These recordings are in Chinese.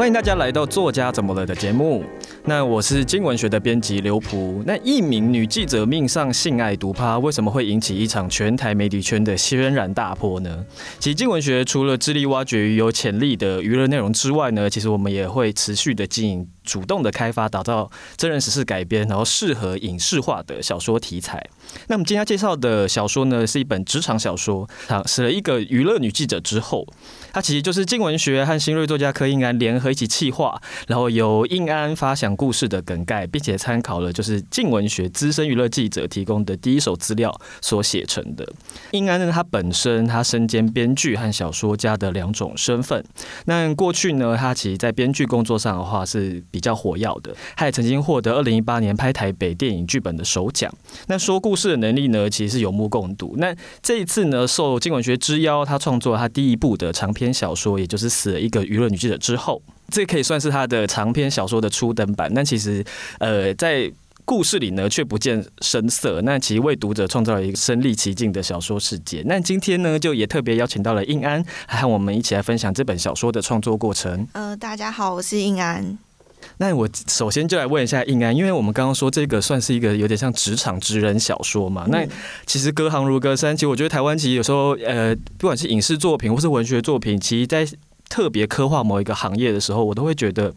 欢迎大家来到《作家怎么了》的节目。那我是镜文学的编辑刘璞。那一名女记者命丧性爱毒趴，为什么会引起一场全台媒体圈的轩然大波呢？其实镜文学除了致力挖掘有潜力的娱乐内容之外呢，其实我们也会持续的经营。主动的开发，打造真人实事改编，然后适合影视化的小说题材。那我们今天介绍的小说呢，是一本职场小说，讲写了一个娱乐女记者之后，它其实就是镜文学和新锐作家柯映安联合一起企划，然后由应安发想故事的梗概，并且参考了就是静文学资深娱乐记者提供的第一手资料所写成的。映安呢，他本身他身兼编剧和小说家的两种身份。那过去呢，他其实在编剧工作上的话是比较火药的，他也曾经获得二零一八年拍台北电影剧本的首奖。那说故事的能力呢，其实是有目共睹。那这一次呢，受静文学之邀，他创作他第一部的长篇小说，也就是死了一个娱乐女记者之后，这可以算是他的长篇小说的初登版。但其实，呃，在故事里呢，却不见声色。那其实为读者创造了一个身临其境的小说世界。那今天呢，就也特别邀请到了印安，还和我们一起来分享这本小说的创作过程。呃，大家好，我是印安。那我首先就来问一下印安，因为我们刚刚说这个算是一个有点像职场职人小说嘛。那其实隔行如隔山，其实我觉得台湾其实有时候呃，不管是影视作品或是文学作品，其实在特别刻画某一个行业的时候，我都会觉得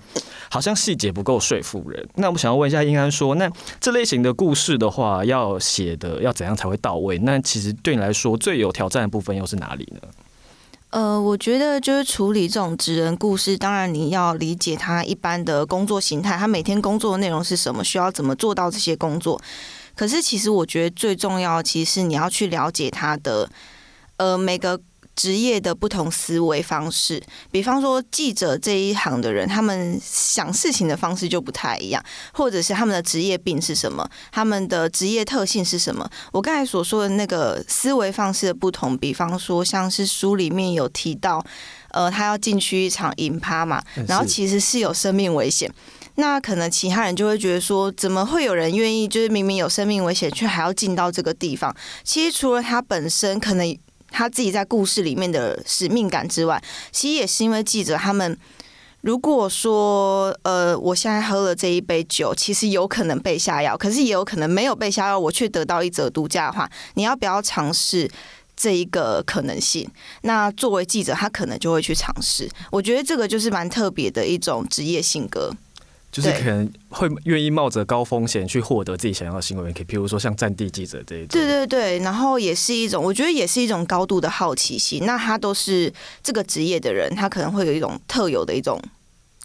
好像细节不够说服人。那我想要问一下应安说，那这类型的故事的话，要写的要怎样才会到位？那其实对你来说最有挑战的部分又是哪里呢？呃，我觉得就是处理这种职人故事，当然你要理解他一般的工作形态，他每天工作的内容是什么，需要怎么做到这些工作。可是其实我觉得最重要，其实是你要去了解他的，呃，每个。职业的不同思维方式，比方说记者这一行的人，他们想事情的方式就不太一样，或者是他们的职业病是什么，他们的职业特性是什么。我刚才所说的那个思维方式的不同，比方说像是书里面有提到，呃，他要进去一场营趴嘛，然后其实是有生命危险，那可能其他人就会觉得说，怎么会有人愿意，就是明明有生命危险，却还要进到这个地方？其实除了他本身可能。他自己在故事里面的使命感之外，其实也是因为记者他们，如果说呃，我现在喝了这一杯酒，其实有可能被下药，可是也有可能没有被下药，我却得到一则独家的话，你要不要尝试这一个可能性？那作为记者，他可能就会去尝试。我觉得这个就是蛮特别的一种职业性格。就是可能会愿意冒着高风险去获得自己想要的新闻，可以，比如说像战地记者这一种。对对对，然后也是一种，我觉得也是一种高度的好奇心。那他都是这个职业的人，他可能会有一种特有的一种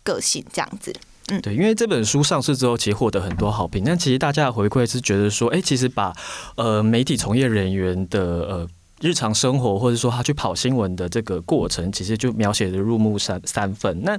个性，这样子。嗯，对，因为这本书上市之后，其实获得很多好评。但其实大家的回馈是觉得说，哎，其实把呃媒体从业人员的呃。日常生活，或者说他去跑新闻的这个过程，其实就描写的入木三三分。那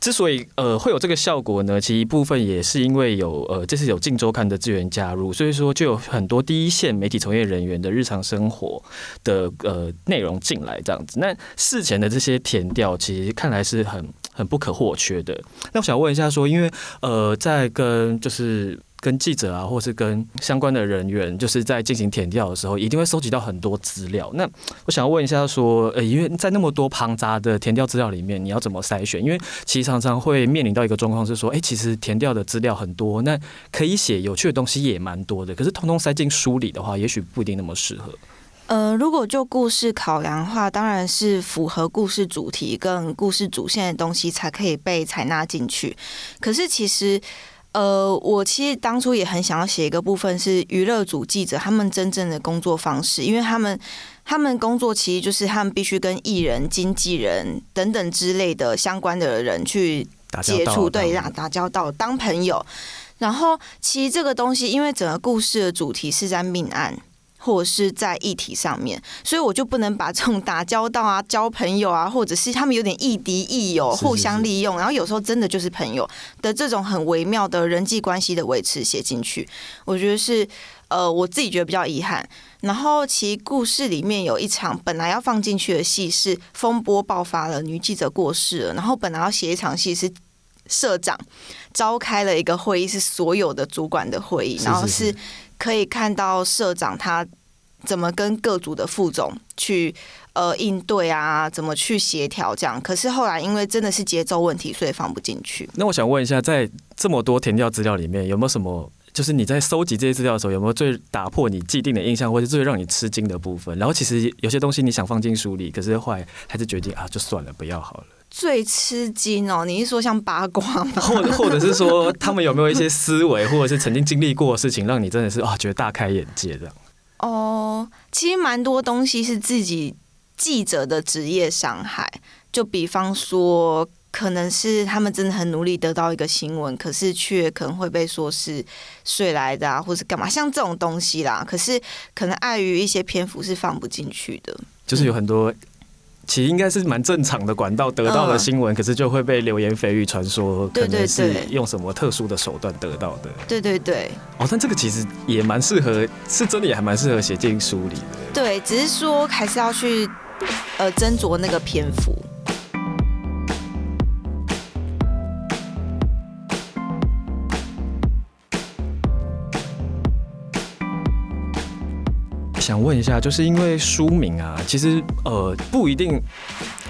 之所以呃会有这个效果呢，其实一部分也是因为有呃这次有《镜周刊》的资源加入，所以说就有很多第一线媒体从业人员的日常生活的呃内容进来这样子。那事前的这些填调，其实看来是很很不可或缺的。那我想问一下说，因为呃在跟就是。跟记者啊，或是跟相关的人员，就是在进行填调的时候，一定会收集到很多资料。那我想要问一下，说，呃，因为在那么多庞杂的填调资料里面，你要怎么筛选？因为其实常常会面临到一个状况是说，哎，其实填调的资料很多，那可以写有趣的东西也蛮多的，可是通通塞进书里的话，也许不一定那么适合。呃，如果就故事考量的话，当然是符合故事主题跟故事主线的东西才可以被采纳进去。可是其实。呃，我其实当初也很想要写一个部分是娱乐组记者他们真正的工作方式，因为他们他们工作其实就是他们必须跟艺人、经纪人等等之类的相关的人去接触，对，打打交道，当朋友。然后其实这个东西，因为整个故事的主题是在命案。或者是在议题上面，所以我就不能把这种打交道啊、交朋友啊，或者是他们有点亦敌亦友、互相利用，然后有时候真的就是朋友的这种很微妙的人际关系的维持写进去，我觉得是呃我自己觉得比较遗憾。然后其故事里面有一场本来要放进去的戏是风波爆发了，女记者过世了，然后本来要写一场戏是社长召开了一个会议，是所有的主管的会议，然后是。可以看到社长他怎么跟各组的副总去呃应对啊，怎么去协调这样。可是后来因为真的是节奏问题，所以放不进去。那我想问一下，在这么多填掉资料里面，有没有什么？就是你在收集这些资料的时候，有没有最打破你既定的印象，或者最让你吃惊的部分？然后其实有些东西你想放进书里，可是后来还是决定啊，就算了，不要好了。最吃惊哦，你是说像八卦吗？或者或者是说他们有没有一些思维，或者是曾经经历过的事情，让你真的是啊觉得大开眼界这样？哦，其实蛮多东西是自己记者的职业伤害，就比方说。可能是他们真的很努力得到一个新闻，可是却可能会被说是睡来的啊，或是干嘛，像这种东西啦。可是可能碍于一些篇幅是放不进去的，就是有很多其实应该是蛮正常的管道得到的新闻，嗯，可是就会被流言蜚语传说，可能是用什么特殊的手段得到的。对对对。哦，但这个其实也蛮适合，是真的也还蛮适合写进书里的。对，只是说还是要去呃斟酌那个篇幅。想问一下，就是因为书名啊，其实呃不一定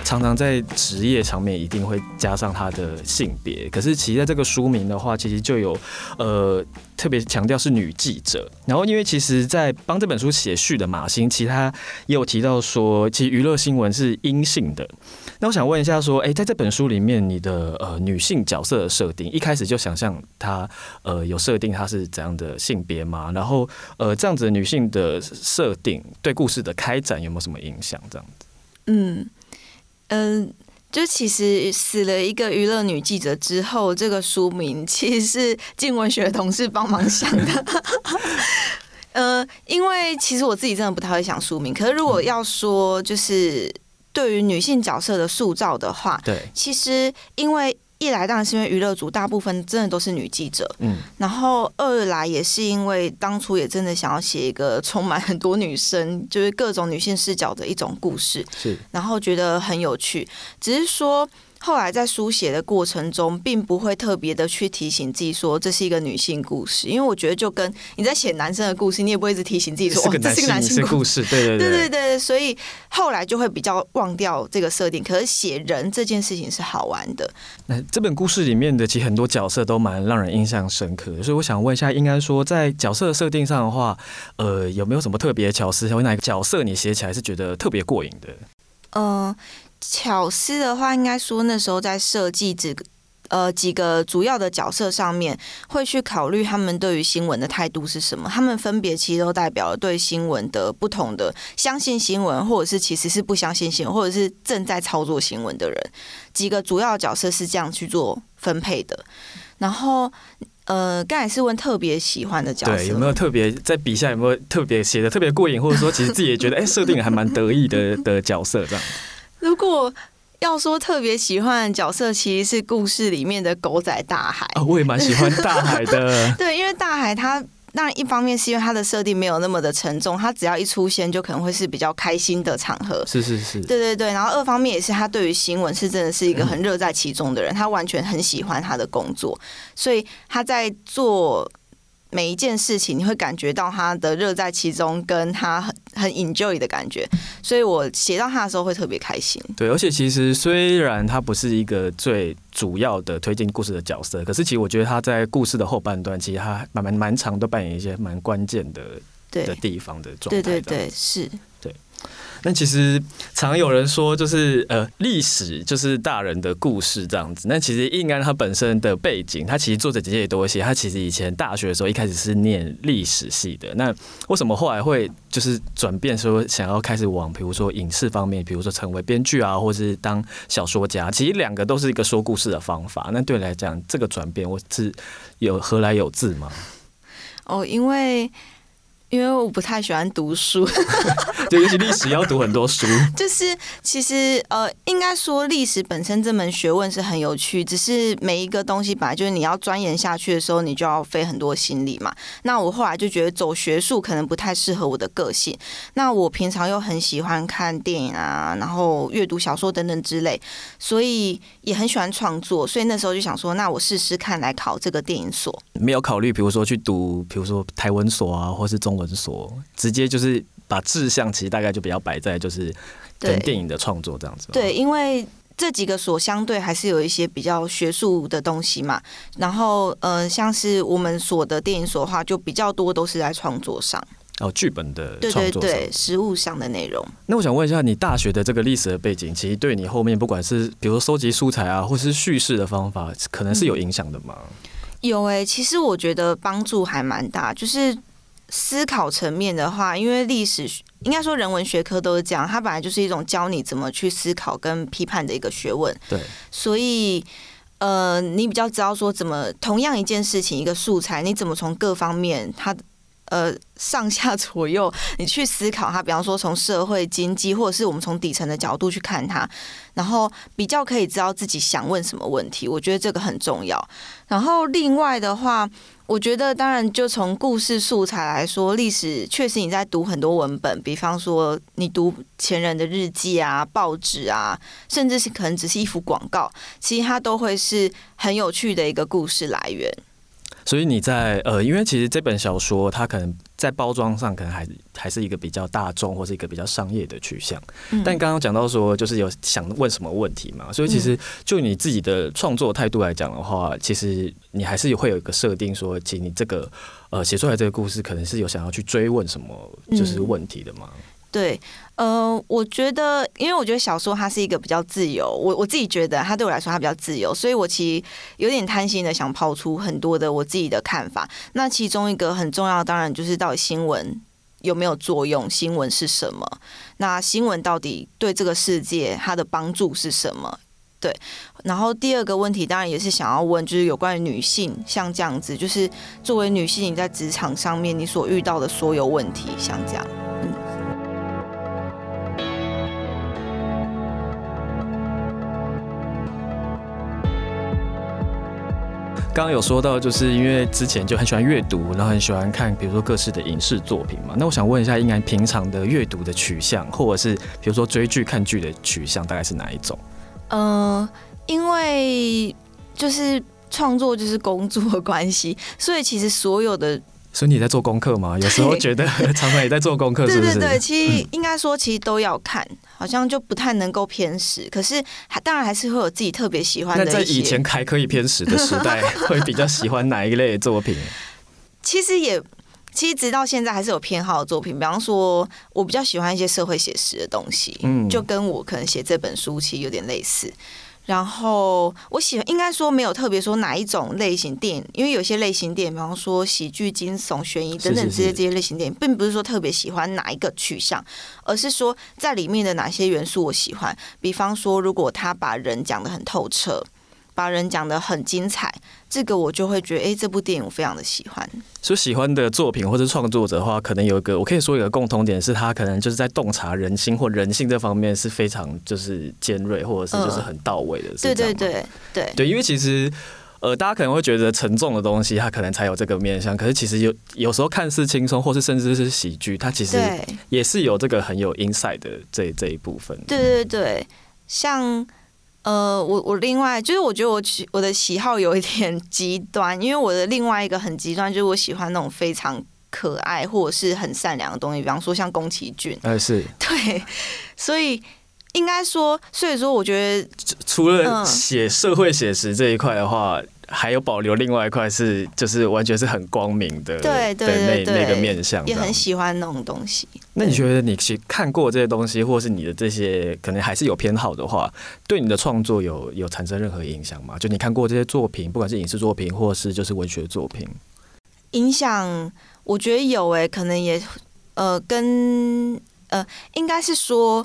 常常在职业上面一定会加上他的性别，可是其实在这个书名的话，其实就有呃特别强调是女记者。然后因为其实，在帮这本书写序的马欣，其他也有提到说，其实娱乐新闻是阴性的。那我想问一下，说，哎，在这本书里面，你的呃女性角色的设定，一开始就想象她呃有设定她是怎样的性别吗？然后呃这样子女性的设定对故事的开展有没有什么影响？这样子？嗯嗯、呃，就其实死了一个娱乐女记者之后，这个书名其实是静文学的同事帮忙想的。呃，因为其实我自己真的不太会想书名，可是如果要说就是。对于女性角色的塑造的话，对，其实因为一来当然是因为娱乐组大部分真的都是女记者，嗯，然后二来也是因为当初也真的想要写一个充满很多女生，就是各种女性视角的一种故事，是，然后觉得很有趣，只是说。后来在书写的过程中，并不会特别的去提醒自己说这是一个女性故事，因为我觉得就跟你在写男生的故事，你也不会一直提醒自己说这是个男性故事，对对对对对对，所以后来就会比较忘掉这个设定。可是写人这件事情是好玩的。那这本故事里面的其实很多角色都蛮让人印象深刻的，所以我想问一下，应该说在角色设定上的话，呃，有没有什么特别的巧思？有哪个角色你写起来是觉得特别过瘾的？嗯、呃。巧思的话，应该说那时候在设计几个呃几个主要的角色上面，会去考虑他们对于新闻的态度是什么。他们分别其实都代表了对新闻的不同的相信新闻，或者是其实是不相信新闻，或者是正在操作新闻的人。几个主要角色是这样去做分配的。然后呃，刚才是问特别喜欢的角色，有没有特别在笔下有没有特别写的特别过瘾，或者说其实自己也觉得哎设定还蛮得意的的角色这样。如果要说特别喜欢的角色，其实是故事里面的狗仔大海啊，我也蛮喜欢大海的。对，因为大海他，当然一方面是因为他的设定没有那么的沉重，他只要一出现就可能会是比较开心的场合。是是是，对对对。然后二方面也是他对于新闻是真的是一个很热在其中的人，他完全很喜欢他的工作，所以他在做。每一件事情，你会感觉到他的乐在其中，跟他很很 enjoy 的感觉，所以我写到他的时候会特别开心。对，而且其实虽然他不是一个最主要的推进故事的角色，可是其实我觉得他在故事的后半段，其实他蛮蛮蛮长，都扮演一些蛮关键的的地方的状态。对对对，是。但其实常有人说，就是呃，历史就是大人的故事这样子。那其实应该他本身的背景，他其实作者姐姐也都会写，他其实以前大学的时候一开始是念历史系的。那为什么后来会就是转变说想要开始往比如说影视方面，比如说成为编剧啊，或者是当小说家？其实两个都是一个说故事的方法。那对你来讲，这个转变我是有何来有自吗？哦，因为。因为我不太喜欢读书，对，尤其历史要读很多书。就是其实呃，应该说历史本身这门学问是很有趣，只是每一个东西本来就是你要钻研下去的时候，你就要费很多心力嘛。那我后来就觉得走学术可能不太适合我的个性。那我平常又很喜欢看电影啊，然后阅读小说等等之类，所以也很喜欢创作。所以那时候就想说，那我试试看来考这个电影所。没有考虑，比如说去读，比如说台文所啊，或是中文所直接就是把志向其实大概就比较摆在就是跟电影的创作这样子。对，因为这几个所相对还是有一些比较学术的东西嘛。然后呃，像是我们所的电影所的话，就比较多都是在创作上。哦，剧本的创作对对对，实物上的内容。那我想问一下，你大学的这个历史的背景，其实对你后面不管是比如说收集素材啊，或是叙事的方法，可能是有影响的吗？嗯、有诶、欸，其实我觉得帮助还蛮大。就是思考层面的话，因为历史应该说人文学科都是这样，它本来就是一种教你怎么去思考跟批判的一个学问。对，所以呃，你比较知道说怎么同样一件事情，一个素材，你怎么从各方面它。呃，上下左右，你去思考它，比方说从社会经济，或者是我们从底层的角度去看它，然后比较可以知道自己想问什么问题。我觉得这个很重要。然后另外的话，我觉得当然就从故事素材来说，历史确实你在读很多文本，比方说你读前人的日记啊、报纸啊，甚至是可能只是一幅广告，其实它都会是很有趣的一个故事来源。所以你在呃，因为其实这本小说它可能在包装上可能还还是一个比较大众或是一个比较商业的取向。嗯、但刚刚讲到说，就是有想问什么问题嘛，所以其实就你自己的创作态度来讲的话，其实你还是会有一个设定说，其实你这个呃写出来这个故事，可能是有想要去追问什么就是问题的嘛。对，呃，我觉得，因为我觉得小说它是一个比较自由，我我自己觉得它对我来说它比较自由，所以我其实有点贪心的想抛出很多的我自己的看法。那其中一个很重要，当然就是到底新闻有没有作用？新闻是什么？那新闻到底对这个世界它的帮助是什么？对。然后第二个问题，当然也是想要问，就是有关于女性，像这样子，就是作为女性，你在职场上面你所遇到的所有问题，像这样。刚刚有说到，就是因为之前就很喜欢阅读，然后很喜欢看，比如说各式的影视作品嘛。那我想问一下，应该平常的阅读的取向，或者是比如说追剧看剧的取向，大概是哪一种？嗯，因为就是创作就是工作 关系，所以其实所有的。所以你在做功课吗？有时候觉得 常常也在做功课，是不是？对对对，其实应该说，其实都要看，好像就不太能够偏食。可是还当然还是会有自己特别喜欢的。那在以前还可以偏食的时代，会比较喜欢哪一类的作品？其实也，其实直到现在还是有偏好的作品。比方说，我比较喜欢一些社会写实的东西，嗯，就跟我可能写这本书其实有点类似。然后我喜欢，应该说没有特别说哪一种类型电影，因为有些类型电影，比方说喜剧、惊悚、悬疑等等这些这些类型电影，并不是说特别喜欢哪一个取向，而是说在里面的哪些元素我喜欢。比方说，如果他把人讲得很透彻。把人讲得很精彩，这个我就会觉得，哎，这部电影我非常的喜欢。所以喜欢的作品或者创作者的话，可能有一个，我可以说有一个共同点，是他可能就是在洞察人心或人性这方面是非常就是尖锐，或者是就是很到位的。对对对对对，因为其实呃，大家可能会觉得沉重的东西，它可能才有这个面向。可是其实有有时候看似轻松，或是甚至是喜剧，它其实也是有这个很有 insight 的这这一部分。对对对，像。呃，我我另外就是我觉得我喜我的喜好有一点 极端，因为我的另外一个很极端就是我喜欢那种非常可爱或者是很善良的东西，比方说像宫崎骏。哎，是。对，所以应该说，所以说我觉得除了写社会写实这一块的话。嗯还有保留另外一块是，就是完全是很光明的，对对对，那那个面相，也很喜欢那种东西。那你觉得你去看过这些东西，或是你的这些可能还是有偏好的话，对你的创作有有产生任何影响吗？就你看过这些作品，不管是影视作品，或是就是文学作品，影响我觉得有诶、欸，可能也呃跟呃应该是说，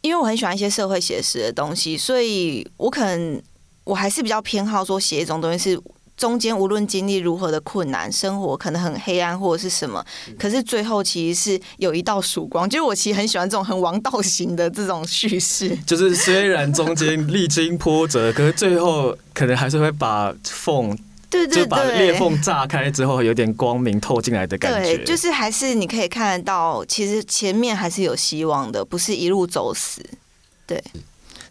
因为我很喜欢一些社会写实的东西，所以我可能。我还是比较偏好说写一种东西，是中间无论经历如何的困难，生活可能很黑暗或者是什么，可是最后其实是有一道曙光。就是我其实很喜欢这种很王道型的这种叙事，就是虽然中间历经波折，可是最后可能还是会把缝，对对对，就把裂缝炸开之后，有点光明透进来的感觉。对，就是还是你可以看得到，其实前面还是有希望的，不是一路走死。对。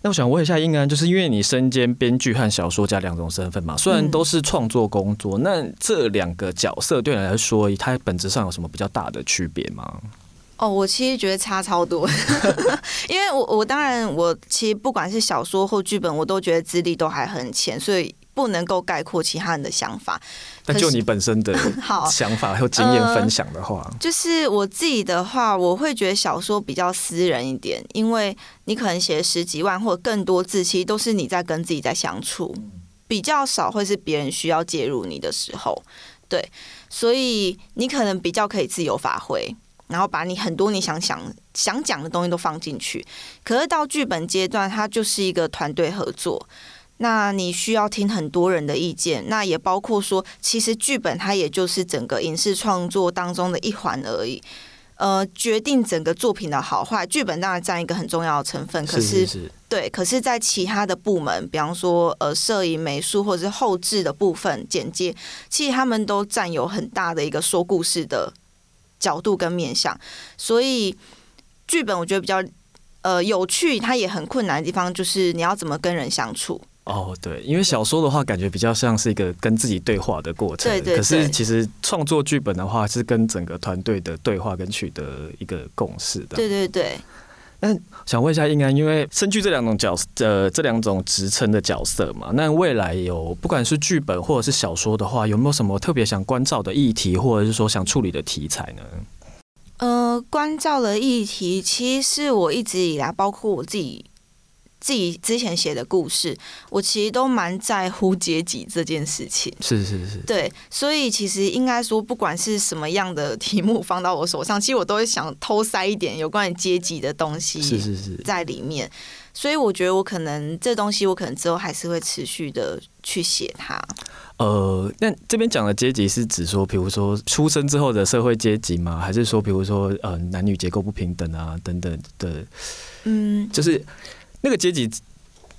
那我想问一下应安，就是因为你身兼编剧和小说家两种身份嘛，虽然都是创作工作，嗯、那这两个角色对你来说，它本质上有什么比较大的区别吗？哦，我其实觉得差超多，因为我我当然我其实不管是小说或剧本，我都觉得资历都还很浅，所以不能够概括其他人的想法。那就你本身的 想法和经验分享的话，呃，就是我自己的话，我会觉得小说比较私人一点，因为你可能写十几万或者更多字，其实都是你在跟自己在相处，比较少会是别人需要介入你的时候，对，所以你可能比较可以自由发挥。然后把你很多你想想想讲的东西都放进去，可是到剧本阶段，它就是一个团队合作，那你需要听很多人的意见，那也包括说，其实剧本它也就是整个影视创作当中的一环而已，呃，决定整个作品的好坏，剧本当然占一个很重要的成分，可是，对，可是，在其他的部门，比方说呃，摄影、美术或者是后置的部分，剪接，其实他们都占有很大的一个说故事的。角度跟面向，所以剧本我觉得比较呃有趣，它也很困难的地方就是你要怎么跟人相处。哦，对，因为小说的话，感觉比较像是一个跟自己对话的过程。对对对。可是其实创作剧本的话，是跟整个团队的对话跟取得一个共识的。对对对。那想问一下应安，因为身具这两种角色呃这两种职称的角色嘛，那未来有不管是剧本或者是小说的话，有没有什么特别想关照的议题，或者是说想处理的题材呢？呃，关照的议题，其实是我一直以来，包括我自己。自己之前写的故事，我其实都蛮在乎阶级这件事情。是是是，对，所以其实应该说，不管是什么样的题目放到我手上，其实我都会想偷塞一点有关于阶级的东西，是是是，在里面。所以我觉得我可能这东西，我可能之后还是会持续的去写它。呃，那这边讲的阶级是指说，比如说出生之后的社会阶级吗？还是说，比如说呃男女结构不平等啊等等的？嗯，就是。那个阶级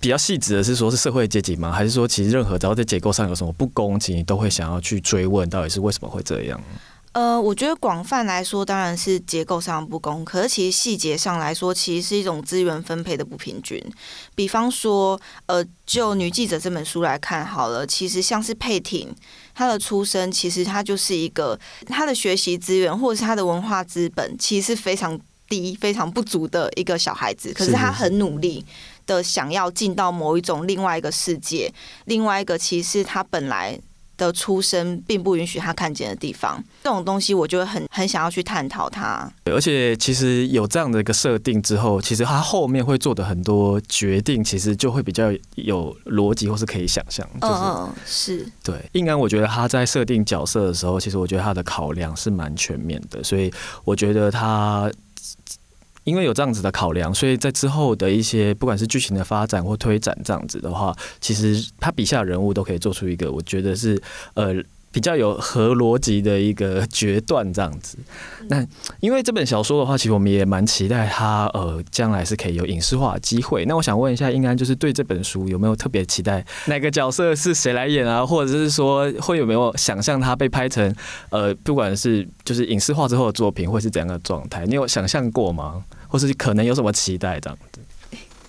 比较细致的是说，是社会阶级吗？还是说，其实任何只要在结构上有什么不公，其实你都会想要去追问，到底是为什么会这样？呃，我觉得广泛来说，当然是结构上不公。可是其实细节上来说，其实是一种资源分配的不平均。比方说，呃，就《女记者》这本书来看好了，其实像是佩婷，她的出生其实她就是一个她的学习资源或者是她的文化资本，其实是非常。低非常不足的一个小孩子，可是他很努力的想要进到某一种另外一个世界，另外一个其实他本来的出生并不允许他看见的地方。这种东西我就会很很想要去探讨它。而且其实有这样的一个设定之后，其实他后面会做的很多决定，其实就会比较有逻辑或是可以想象。就是、嗯，是对。应该我觉得他在设定角色的时候，其实我觉得他的考量是蛮全面的，所以我觉得他。因为有这样子的考量，所以在之后的一些不管是剧情的发展或推展这样子的话，其实他笔下人物都可以做出一个我觉得是呃比较有合逻辑的一个决断这样子。那因为这本小说的话，其实我们也蛮期待它呃将来是可以有影视化的机会。那我想问一下，应该就是对这本书有没有特别期待哪个角色是谁来演啊？或者是说会有没有想象它被拍成呃不管是就是影视化之后的作品会是怎样的状态？你有想象过吗？或是可能有什么期待这样子？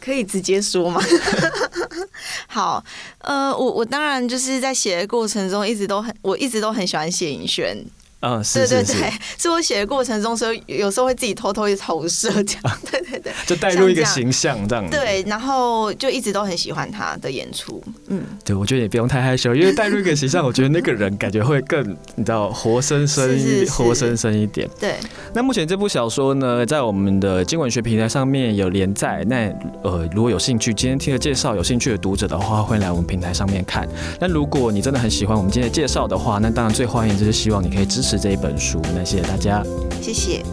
可以直接说吗？好，呃，我我当然就是在写的过程中一直都很，我一直都很喜欢谢影轩。嗯，是对对对，是我写的过程中，所以有时候会自己偷偷去投射这样，对对对，就带入一个形象这样。对，然后就一直都很喜欢他的演出。嗯，对，我觉得也不用太害羞，因为带入一个形象，我觉得那个人感觉会更你知道活生生一活生生一点。对。那目前这部小说呢，在我们的经文学平台上面有连载。那呃，如果有兴趣，今天听了介绍，有兴趣的读者的话，欢迎来我们平台上面看。那如果你真的很喜欢我们今天的介绍的话，那当然最欢迎就是希望你可以支持。这一本书，那谢谢大家，谢谢。